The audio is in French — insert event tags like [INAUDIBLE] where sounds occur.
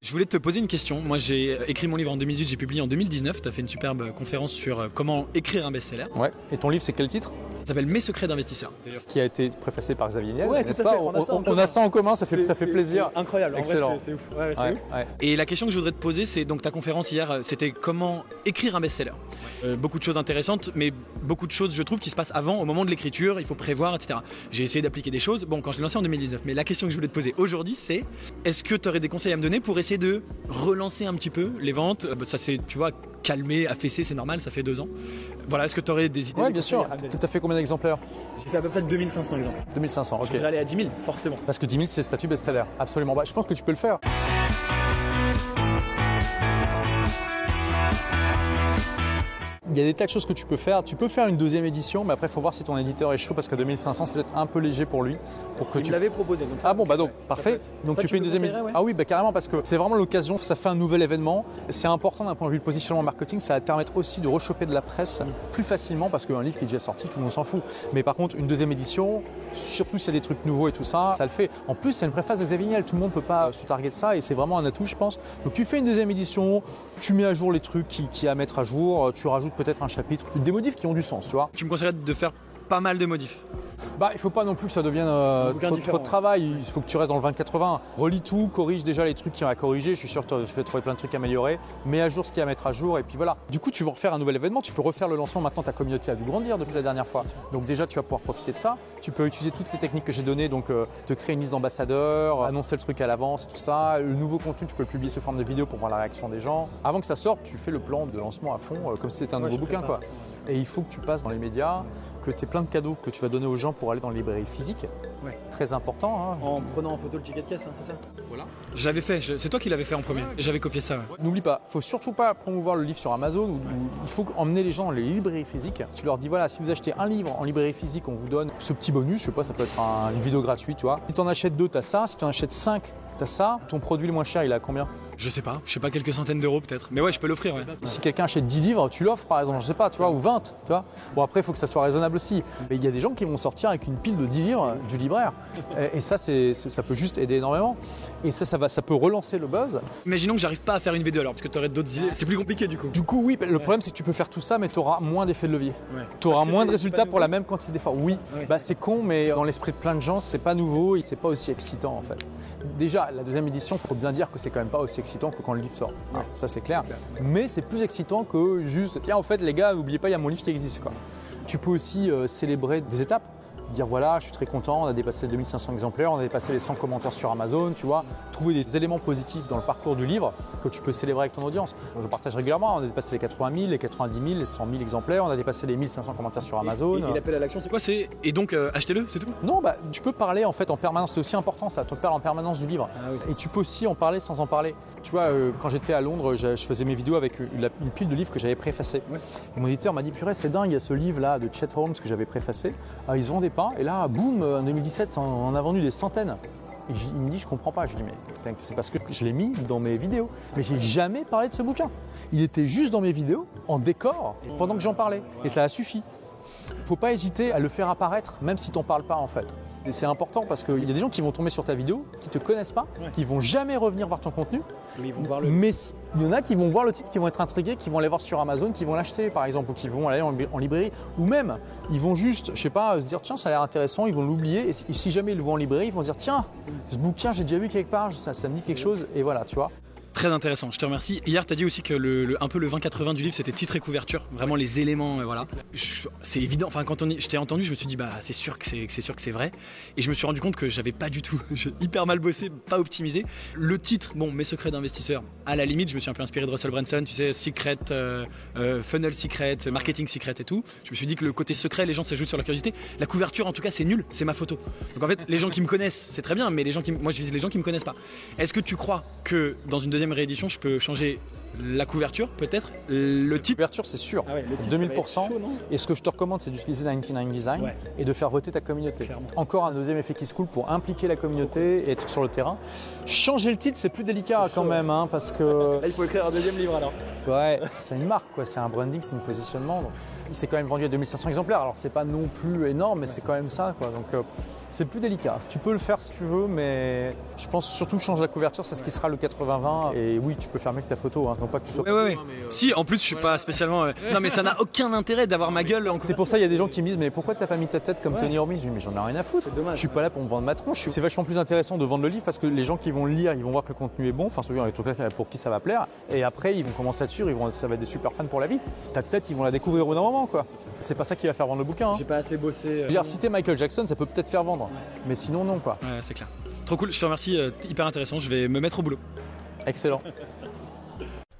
Je voulais te poser une question. Moi, j'ai écrit mon livre en 2018, j'ai publié en 2019. Tu as fait une superbe conférence sur euh, comment écrire un best-seller. Ouais. Et ton livre, c'est quel titre? Ça s'appelle Mes secrets d'investisseur. Qui a été préfacé par Xavier Niel. Ouais, tout à pas? fait, on a ça en on, commun. a ça en commun, ça fait, ça fait plaisir. Incroyable, Excellent. c'est- ouf. Ouais, c'est Ouais, ouf. ouais. Et la question que je voudrais te poser, c'est donc ta conférence hier, euh, c'était comment écrire un best-seller. Euh, beaucoup de choses intéressantes, mais beaucoup de choses, je trouve, qui se passent avant, au moment de l'écriture, il faut prévoir, etc. J'ai essayé d'appliquer des choses, bon, quand je l'ai lancé en 2019, mais la question que je voulais te poser aujourd'hui, c'est est-ce que tu aurais des conseils à me donner pour essayer de relancer un petit peu les ventes Euh, Ça c'est, tu vois, calmé, affaissé, c'est normal, ça fait deux ans. Voilà, est-ce que tu aurais des idées des bien sûr. Tu as fait combien d'exemplaires J'ai fait à peu près 2500 exemples. 2500, Je ok. voudrais aller à 10 000, forcément. Parce que 10 000, c'est le statut best-seller. Absolument. Bah, je pense que tu peux le faire. Il y a des tas de choses que tu peux faire. Tu peux faire une deuxième édition, mais après, il faut voir si ton éditeur est chaud parce que 2500, c'est peut-être un peu léger pour lui. Pour que Il tu me l'avait proposé. Donc ça, Ah bon, bah donc, parfait. être- Donc ça, tu fais une me deuxième édition. Ah oui, bah carrément, parce que c'est vraiment l'occasion, ça fait un nouvel événement. C'est important d'un point de vue de positionnement marketing, ça va te permettre aussi de rechoper de la presse plus facilement parce qu'un livre qui est déjà sorti, tout le monde s'en fout. Mais par contre, une deuxième édition, surtout s'il y a des trucs nouveaux et tout ça, ça le fait. En plus, c'est une préface de Xavier Niel, tout le monde peut pas se targuer de ça et c'est vraiment un atout, je pense. Donc tu fais une deuxième édition, tu mets à jour les trucs qui, qui à mettre à jour, tu rajoutes peut-être un chapitre, des modifs qui ont du sens, tu vois. Tu me conseillerais de faire pas mal de modifs. Bah, il faut pas non plus que ça devienne euh, trop, de travail. Il faut que tu restes dans le 20-80. Relis tout, corrige déjà les trucs qui ont à corriger. Je suis sûr que tu vas trouver plein de trucs à améliorer. Mets à jour ce qu'il y a à mettre à jour. Et puis voilà. Du coup, tu vas refaire un nouvel événement. Tu peux refaire le lancement. Maintenant, ta communauté a dû grandir depuis la dernière fois. Donc, déjà, tu vas pouvoir profiter de ça. Tu peux utiliser toutes les techniques que j'ai données. Donc, euh, te créer une liste d'ambassadeurs, annoncer le truc à l'avance et tout ça. Le nouveau contenu, tu peux le publier sous forme de vidéo pour voir la réaction des gens. Avant que ça sorte, tu fais le plan de lancement à fond, euh, comme si c'était un Ouais, nouveau bouquin. Quoi. Et il faut que tu passes dans les médias, que tu aies plein de cadeaux que tu vas donner aux gens pour aller dans les librairies physiques. Ouais. Très important. hein. En prenant en photo le ticket de caisse, hein, c'est ça Je l'avais fait, je- c'est toi qui l'avais fait en premier. J'avais copié ça. ouais. N'oublie pas, faut surtout pas promouvoir le livre sur Amazon. il faut emmener les gens dans les librairies physiques. Tu leur dis voilà, si vous achetez un livre en librairie physique, on vous donne ce petit bonus. Je sais pas, ça peut être un- une vidéo gratuite, tu vois. Si tu en achètes deux, tu as ça. Si tu en achètes cinq, tu as ça. Ton produit le moins cher, il a combien? Je sais pas, je sais pas, quelques centaines d'euros peut-être. Mais ouais, je peux l'offrir. Ouais. Si quelqu'un achète 10 livres, tu l'offres par exemple, je sais pas, tu vois, ou 20, tu vois. Bon après, il faut que ça soit raisonnable aussi. Mais il y a des gens qui vont sortir avec une pile de 10 livres du libraire. Et, et ça, c'est, ça peut juste aider énormément. Et ça, ça, va, ça peut relancer le buzz. Imaginons que j'arrive pas à faire une vidéo alors, parce que tu aurais d'autres idées. C'est plus compliqué du coup. Du coup, oui, le problème, c'est que tu peux faire tout ça, mais tu auras moins d'effet de levier. Ouais. Tu auras moins de résultats pour la même quantité d'efforts. Oui, Ouais. bah, c'est con, mais dans l'esprit de plein de gens, c'est pas nouveau et c'est pas aussi excitant en fait. Déjà, la deuxième édition, faut bien dire que c'est quand même pas aussi excitant que quand le livre sort. Ouais. Ça, c'est clair. Mais c'est plus excitant que juste, tiens, en fait, les gars, n'oubliez pas, il y a mon livre qui existe. Quoi. Tu peux aussi euh, célébrer des étapes. Dire voilà, je suis très content, on a dépassé les 2500 exemplaires, on a dépassé les 100 commentaires sur Amazon, tu vois. Trouver des éléments positifs dans le parcours du livre que tu peux célébrer avec ton audience. Je partage régulièrement, on a dépassé les 80 000, les 90 000, les 100 000 exemplaires, on a dépassé les 1500 commentaires sur Amazon. Et, et l'appel à l'action, c'est quoi c'est Et donc, euh, achetez-le, c'est tout? Non, bah, tu peux parler en fait en permanence, c'est aussi important ça, tu parles en permanence du livre. Ah oui. Et tu peux aussi en parler sans en parler. Tu vois, euh, quand j'étais à Londres, je, je faisais mes vidéos avec une, pile de livres que j'avais préfacés. Ouais. Et mon éditeur m'a dit, purée, c'est dingue, il y a ce livre-là de Chet Holmes que j'avais préfacé. Ah, ils se Et là, boum, en 2017, ça en- on en a vendu des centaines. Et il me dit, je comprends pas. Je lui dis, mais c'est parce que je l'ai mis dans mes vidéos. Mais j'ai jamais parlé de ce bouquin. Il était juste dans mes vidéos, en décor, pendant que j'en parlais. Et ça a suffi. Faut pas hésiter à le faire apparaître, même si t'en parles pas en fait. Et c'est important parce qu'il y a des gens qui vont tomber sur ta vidéo, qui te connaissent pas, Ouais. qui vont jamais revenir voir ton contenu. Mais ils vont voir le. Mais s- il y en a qui vont voir le titre, qui vont être intrigués, qui vont aller voir sur Amazon, qui vont l'acheter par exemple, ou qui vont aller en, li- en librairie. Ou même, ils vont juste, je sais pas, se dire tiens, ça a l'air intéressant, ils vont l'oublier. Et si, et si jamais ils le voient en librairie, ils vont se dire tiens, ce bouquin, j'ai déjà vu quelque part, ça, ça me dit quelque chose. Et voilà, tu vois. Très intéressant, je te remercie. Hier, tu as dit aussi que le, un peu le 20-80 du livre, c'était titre et couverture, vraiment les éléments, euh, voilà. C'est évident, enfin quand on je t'ai entendu, je me suis dit, bah c'est sûr que c'est vrai. Et je me suis rendu compte que j'avais pas du tout, [LAUGHS] j'ai hyper mal bossé, pas optimisé. Le titre, bon, mes secrets d'investisseur, à la limite, je me suis un peu inspiré de Russell Branson, tu sais, secret, euh, euh, funnel secret, marketing secret et tout. Je me suis dit que le côté secret, les gens s'ajoutent sur la curiosité. La couverture, en tout cas, c'est nul, c'est ma photo. Donc en fait, les gens qui me connaissent, c'est très bien, mais les gens qui, moi je vise les gens qui me connaissent pas. Est-ce que tu crois que dans une deuxième réédition, je peux changer la couverture, peut-être, le titre Couverture, c'est sûr. Ah ouais, le titre, ça va être 2000%. chaud, non Et ce que je te recommande, c'est d'utiliser 99 Design Ouais. et de faire voter ta communauté. Clairement. Encore un deuxième effet qui se coule pour impliquer la communauté et être sur le terrain. Changer le titre, c'est plus délicat quand chaud, même, hein, parce que [LAUGHS] Là, il faut écrire un deuxième livre alors. ouais, c'est une marque, quoi. C'est un branding, c'est un positionnement. donc. il s'est quand même vendu à 2500 exemplaires. Alors c'est pas non plus énorme, mais c'est quand même ça. Quoi. Donc euh, c'est plus délicat. Tu peux le faire si tu veux, mais je pense surtout change la couverture, c'est ce qui sera le 80-20. Et oui, tu peux faire mieux que ta photo, hein. Non pas que tu sois. Ouais, ouais, ouais. Si, en plus, je suis pas spécialement. euh, [LAUGHS] Non, mais ça n'a aucun intérêt d'avoir ma gueule en C'est pour ça il y a des gens qui me disent mais pourquoi t'as pas mis ta tête comme Tony dis, mais j'en ai rien à foutre. C'est dommage. Je suis pas là pour me vendre ma tronche. C'est vachement plus intéressant de vendre le livre parce que les gens qui vont le lire, ils vont voir que le contenu est bon. Enfin, souvent, les trucs là pour qui ça va plaire. Et après, ils vont commencer à te suivre. Ils vont, ça va être des super fans pour la vie. Ta tête, ils vont la découvrir au bout d'un moment, quoi. C'est pas ça qui va faire vendre le bouquin. hein. J'ai pas assez bossé. Je veux dire, citer Michael Jackson, ça peut peut-être faire vendre. Mais sinon, non, quoi. Ouais, c'est clair. Trop cool, je te remercie, euh, hyper intéressant. Je vais me mettre au boulot. Excellent. [LAUGHS]